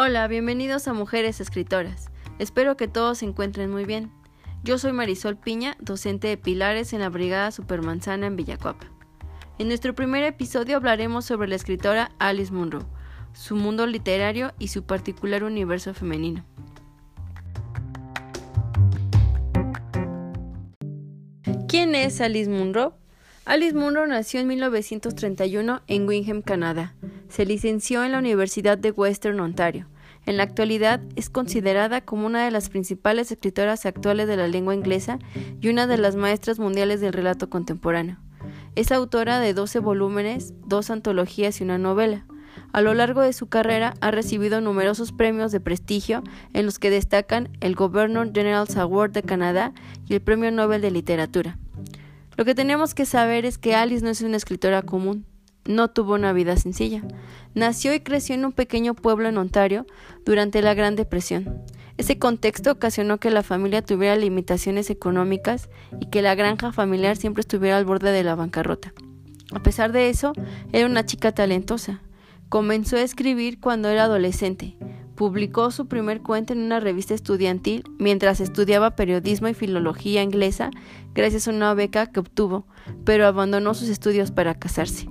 Hola, bienvenidos a Mujeres Escritoras. Espero que todos se encuentren muy bien. Yo soy Marisol Piña, docente de Pilares en la Brigada Supermanzana en Villacuapa. En nuestro primer episodio hablaremos sobre la escritora Alice Munro, su mundo literario y su particular universo femenino. ¿Quién es Alice Munro? Alice Munro nació en 1931 en Wingham, Canadá. Se licenció en la Universidad de Western Ontario. En la actualidad es considerada como una de las principales escritoras actuales de la lengua inglesa y una de las maestras mundiales del relato contemporáneo. Es autora de 12 volúmenes, dos antologías y una novela. A lo largo de su carrera ha recibido numerosos premios de prestigio en los que destacan el Governor General's Award de Canadá y el Premio Nobel de Literatura. Lo que tenemos que saber es que Alice no es una escritora común, no tuvo una vida sencilla. Nació y creció en un pequeño pueblo en Ontario durante la Gran Depresión. Ese contexto ocasionó que la familia tuviera limitaciones económicas y que la granja familiar siempre estuviera al borde de la bancarrota. A pesar de eso, era una chica talentosa. Comenzó a escribir cuando era adolescente Publicó su primer cuento en una revista estudiantil mientras estudiaba periodismo y filología inglesa gracias a una beca que obtuvo, pero abandonó sus estudios para casarse.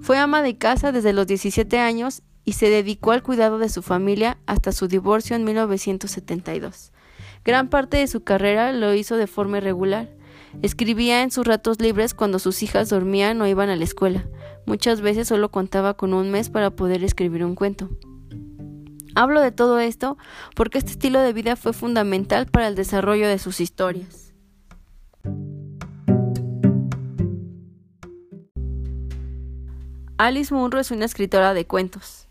Fue ama de casa desde los 17 años y se dedicó al cuidado de su familia hasta su divorcio en 1972. Gran parte de su carrera lo hizo de forma irregular. Escribía en sus ratos libres cuando sus hijas dormían o iban a la escuela. Muchas veces solo contaba con un mes para poder escribir un cuento. Hablo de todo esto porque este estilo de vida fue fundamental para el desarrollo de sus historias. Alice Munro es una escritora de cuentos.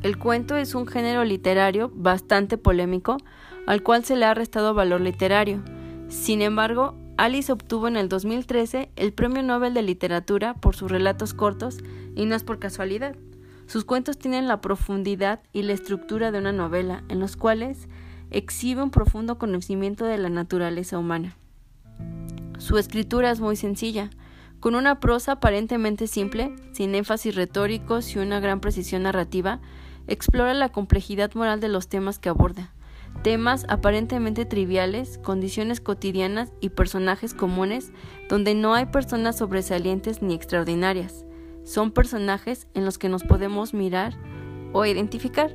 El cuento es un género literario bastante polémico al cual se le ha restado valor literario. Sin embargo, Alice obtuvo en el 2013 el Premio Nobel de Literatura por sus relatos cortos y no es por casualidad. Sus cuentos tienen la profundidad y la estructura de una novela, en los cuales exhibe un profundo conocimiento de la naturaleza humana. Su escritura es muy sencilla, con una prosa aparentemente simple, sin énfasis retóricos y una gran precisión narrativa, explora la complejidad moral de los temas que aborda. Temas aparentemente triviales, condiciones cotidianas y personajes comunes donde no hay personas sobresalientes ni extraordinarias son personajes en los que nos podemos mirar o identificar.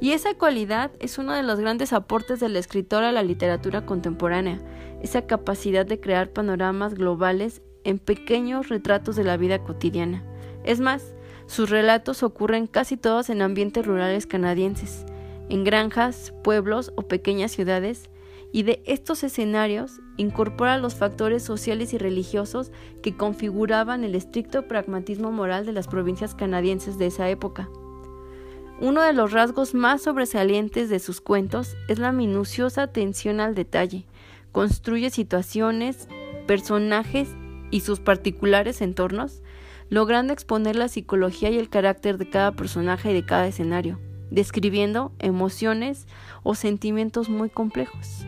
Y esa cualidad es uno de los grandes aportes del escritor a la literatura contemporánea, esa capacidad de crear panoramas globales en pequeños retratos de la vida cotidiana. Es más, sus relatos ocurren casi todos en ambientes rurales canadienses, en granjas, pueblos o pequeñas ciudades, y de estos escenarios incorpora los factores sociales y religiosos que configuraban el estricto pragmatismo moral de las provincias canadienses de esa época. Uno de los rasgos más sobresalientes de sus cuentos es la minuciosa atención al detalle. Construye situaciones, personajes y sus particulares entornos, logrando exponer la psicología y el carácter de cada personaje y de cada escenario, describiendo emociones o sentimientos muy complejos.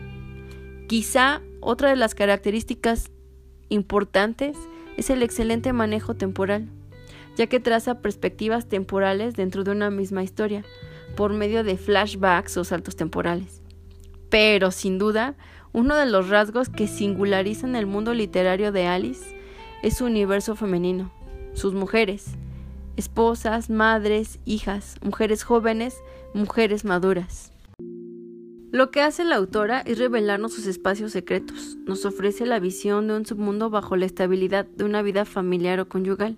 Quizá otra de las características importantes es el excelente manejo temporal, ya que traza perspectivas temporales dentro de una misma historia, por medio de flashbacks o saltos temporales. Pero, sin duda, uno de los rasgos que singularizan el mundo literario de Alice es su universo femenino, sus mujeres, esposas, madres, hijas, mujeres jóvenes, mujeres maduras. Lo que hace la autora es revelarnos sus espacios secretos, nos ofrece la visión de un submundo bajo la estabilidad de una vida familiar o conyugal.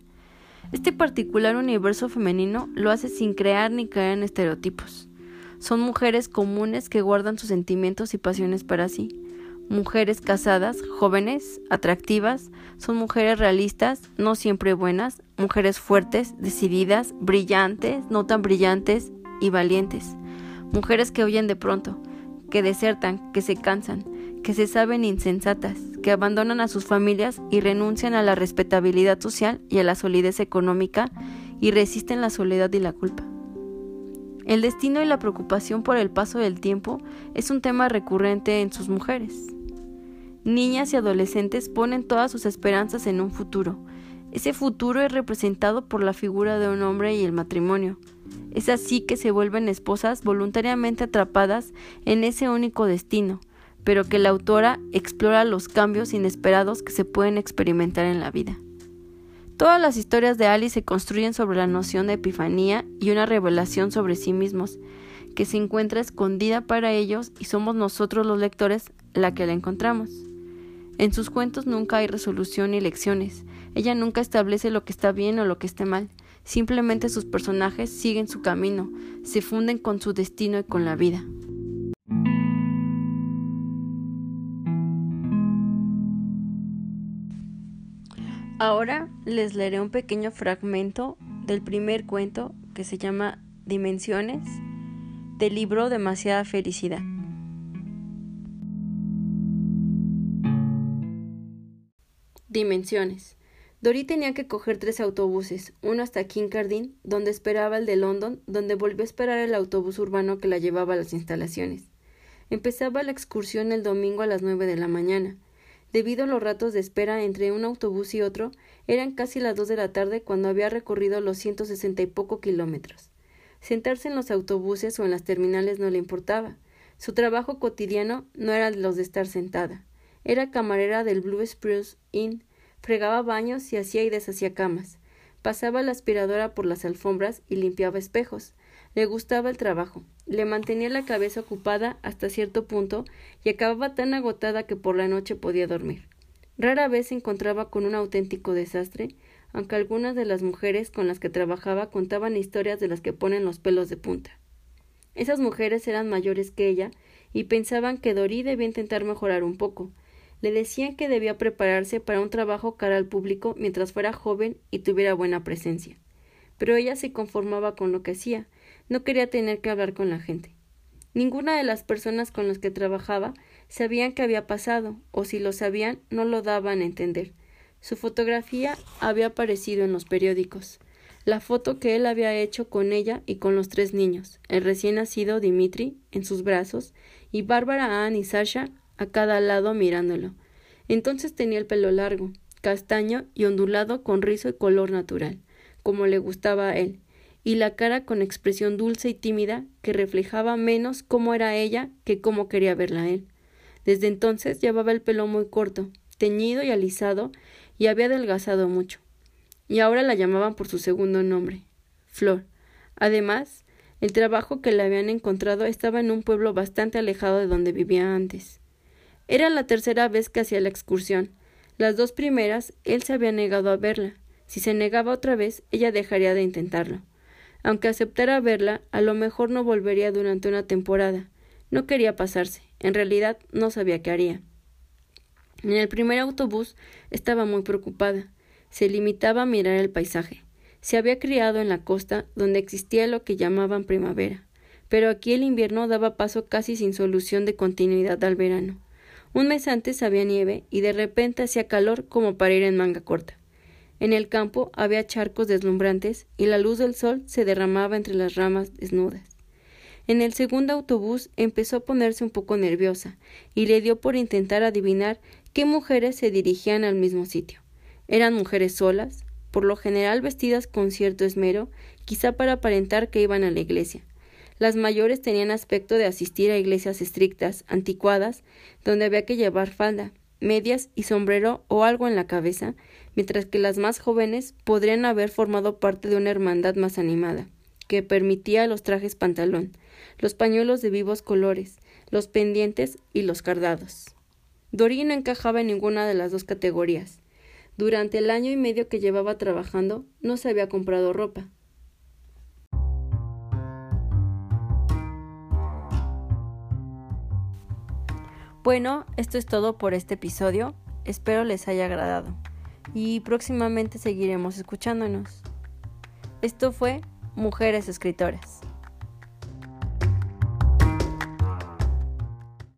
Este particular universo femenino lo hace sin crear ni caer en estereotipos. Son mujeres comunes que guardan sus sentimientos y pasiones para sí. Mujeres casadas, jóvenes, atractivas, son mujeres realistas, no siempre buenas, mujeres fuertes, decididas, brillantes, no tan brillantes y valientes. Mujeres que huyen de pronto, que desertan, que se cansan, que se saben insensatas, que abandonan a sus familias y renuncian a la respetabilidad social y a la solidez económica y resisten la soledad y la culpa. El destino y la preocupación por el paso del tiempo es un tema recurrente en sus mujeres. Niñas y adolescentes ponen todas sus esperanzas en un futuro. Ese futuro es representado por la figura de un hombre y el matrimonio. Es así que se vuelven esposas voluntariamente atrapadas en ese único destino, pero que la autora explora los cambios inesperados que se pueden experimentar en la vida. Todas las historias de Alice se construyen sobre la noción de epifanía y una revelación sobre sí mismos, que se encuentra escondida para ellos y somos nosotros los lectores la que la encontramos. En sus cuentos nunca hay resolución ni lecciones. Ella nunca establece lo que está bien o lo que esté mal. Simplemente sus personajes siguen su camino, se funden con su destino y con la vida. Ahora les leeré un pequeño fragmento del primer cuento que se llama Dimensiones del libro Demasiada Felicidad. Dimensiones. Dory tenía que coger tres autobuses, uno hasta Kincardine, donde esperaba el de London, donde volvió a esperar el autobús urbano que la llevaba a las instalaciones. Empezaba la excursión el domingo a las nueve de la mañana. Debido a los ratos de espera entre un autobús y otro, eran casi las dos de la tarde cuando había recorrido los ciento sesenta y poco kilómetros. Sentarse en los autobuses o en las terminales no le importaba. Su trabajo cotidiano no era los de estar sentada. Era camarera del Blue Spruce Inn, fregaba baños y hacía y deshacía camas. Pasaba la aspiradora por las alfombras y limpiaba espejos. Le gustaba el trabajo. Le mantenía la cabeza ocupada hasta cierto punto y acababa tan agotada que por la noche podía dormir. Rara vez se encontraba con un auténtico desastre, aunque algunas de las mujeres con las que trabajaba contaban historias de las que ponen los pelos de punta. Esas mujeres eran mayores que ella y pensaban que Dorí debía intentar mejorar un poco, le decían que debía prepararse para un trabajo cara al público mientras fuera joven y tuviera buena presencia. Pero ella se conformaba con lo que hacía, no quería tener que hablar con la gente. Ninguna de las personas con las que trabajaba sabían qué había pasado, o si lo sabían, no lo daban a entender. Su fotografía había aparecido en los periódicos. La foto que él había hecho con ella y con los tres niños, el recién nacido Dimitri en sus brazos, y Bárbara Ann y Sasha a cada lado mirándolo. Entonces tenía el pelo largo, castaño y ondulado con rizo y color natural, como le gustaba a él, y la cara con expresión dulce y tímida que reflejaba menos cómo era ella que cómo quería verla él. Desde entonces llevaba el pelo muy corto, teñido y alisado, y había adelgazado mucho. Y ahora la llamaban por su segundo nombre, Flor. Además, el trabajo que le habían encontrado estaba en un pueblo bastante alejado de donde vivía antes. Era la tercera vez que hacía la excursión. Las dos primeras él se había negado a verla. Si se negaba otra vez, ella dejaría de intentarlo. Aunque aceptara verla, a lo mejor no volvería durante una temporada. No quería pasarse. En realidad no sabía qué haría. En el primer autobús estaba muy preocupada. Se limitaba a mirar el paisaje. Se había criado en la costa, donde existía lo que llamaban primavera, pero aquí el invierno daba paso casi sin solución de continuidad al verano. Un mes antes había nieve y de repente hacía calor como para ir en manga corta. En el campo había charcos deslumbrantes y la luz del sol se derramaba entre las ramas desnudas. En el segundo autobús empezó a ponerse un poco nerviosa y le dio por intentar adivinar qué mujeres se dirigían al mismo sitio. Eran mujeres solas, por lo general vestidas con cierto esmero, quizá para aparentar que iban a la iglesia. Las mayores tenían aspecto de asistir a iglesias estrictas, anticuadas, donde había que llevar falda, medias y sombrero o algo en la cabeza, mientras que las más jóvenes podrían haber formado parte de una hermandad más animada, que permitía los trajes pantalón, los pañuelos de vivos colores, los pendientes y los cardados. Dorí no encajaba en ninguna de las dos categorías. Durante el año y medio que llevaba trabajando, no se había comprado ropa. Bueno, esto es todo por este episodio. Espero les haya agradado. Y próximamente seguiremos escuchándonos. Esto fue Mujeres Escritoras.